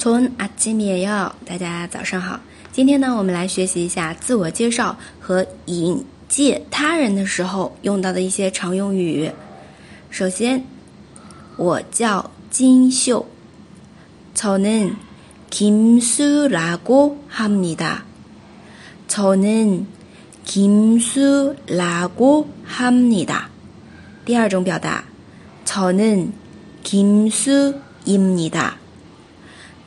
从阿基米耶大家早上好。今天呢，我们来学习一下自我介绍和引介他人的时候用到的一些常用语。首先，我叫金秀，저는김수라고합니다 저는김수라고합니다第二种表达，저는김수입니다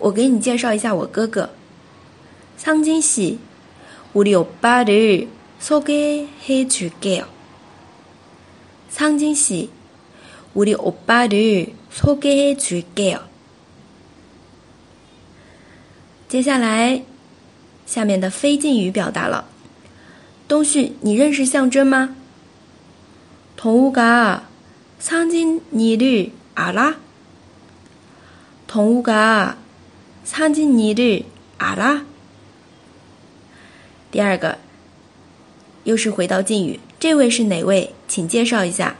我给你介绍一下我哥哥，苍金喜，우리오빠를소개해줄게 요。 苍金喜，우리오빠를소개해줄게 요。 接下来，下面的非敬语表达了。东旭，你认识象征吗？동우가상진이를알 아？ 동우가 苍金尼日阿拉。第二个，又是回到敬语，这位是哪位？请介绍一下。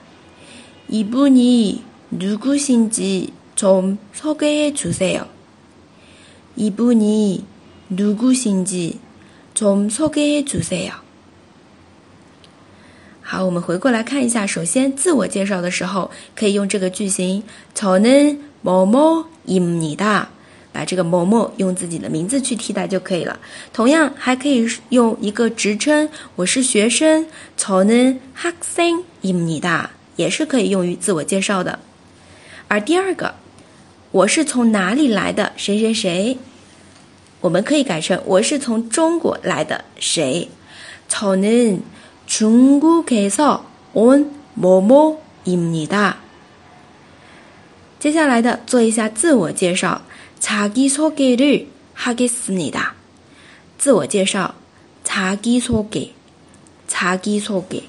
이분이누구신지좀소개해주세 요。 이분이누구신지좀소개해주세 요。 好，我们回过来看一下。首先，自我介绍的时候可以用这个句型：저는뭐뭐입니 다。 把这个某某用自己的名字去替代就可以了。同样还可以用一个职称，我是学生，저는학생입니 다， 也是可以用于自我介绍的。而第二个，我是从哪里来的？谁谁谁？我们可以改成我是从中国来的谁？저는중국에서온모모입니 다。 接下来的做一下自我介绍。 자기소개를하겠습니 다。 自我介绍，자기소 개， 자기소 개。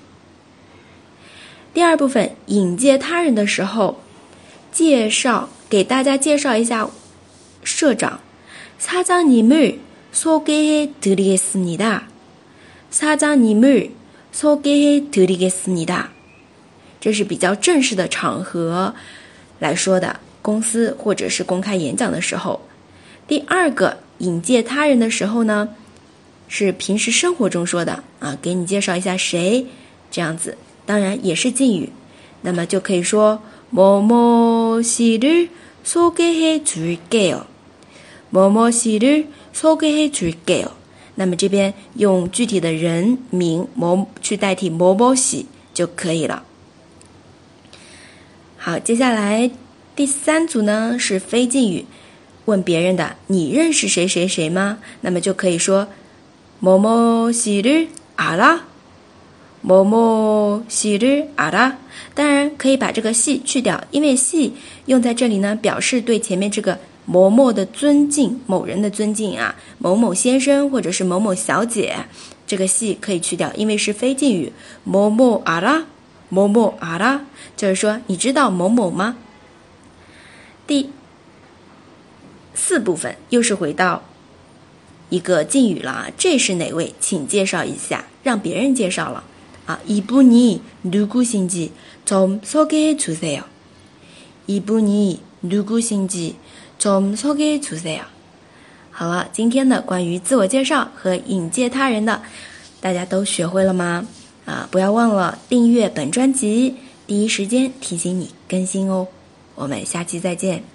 第二部分，引介他人的时候，介绍给大家介绍一下社长。사장님을소개해드리겠습니 다。 사장님을소개해드리겠습니 다。 这是比较正式的场合来说的。 公司或者是公开演讲的时候，第二个引介他人的时候呢，是平时生活中说的啊，给你介绍一下谁这样子，当然也是敬语，那么就可以说某某씨를소개해줄게 요， 某某씨를소개해줄게 요。 那么这边用具体的人名某去代替某某씨就可以了。好，接下来。 第三组呢是非敬语，问别人的，你认识谁谁谁吗？那么就可以说，某某西日阿拉，某某西日阿拉。当然可以把这个系去掉，因为系用在这里呢，表示对前面这个某某的尊敬，某人的尊敬啊，某某先生或者是某某小姐，这个系可以去掉，因为是非敬语。某某阿拉，某某阿拉，就是说你知道某某吗？第四部分又是回到一个敬语了，这是哪位？请介绍一下，让别人介绍了啊。이분이누구신지좀소개해주세 요。 이분이누구신지좀소개해주세 요。 好了，今天的关于自我介绍和引介他人的，大家都学会了吗？啊，不要忘了订阅本专辑，第一时间提醒你更新哦。 我们下期再见。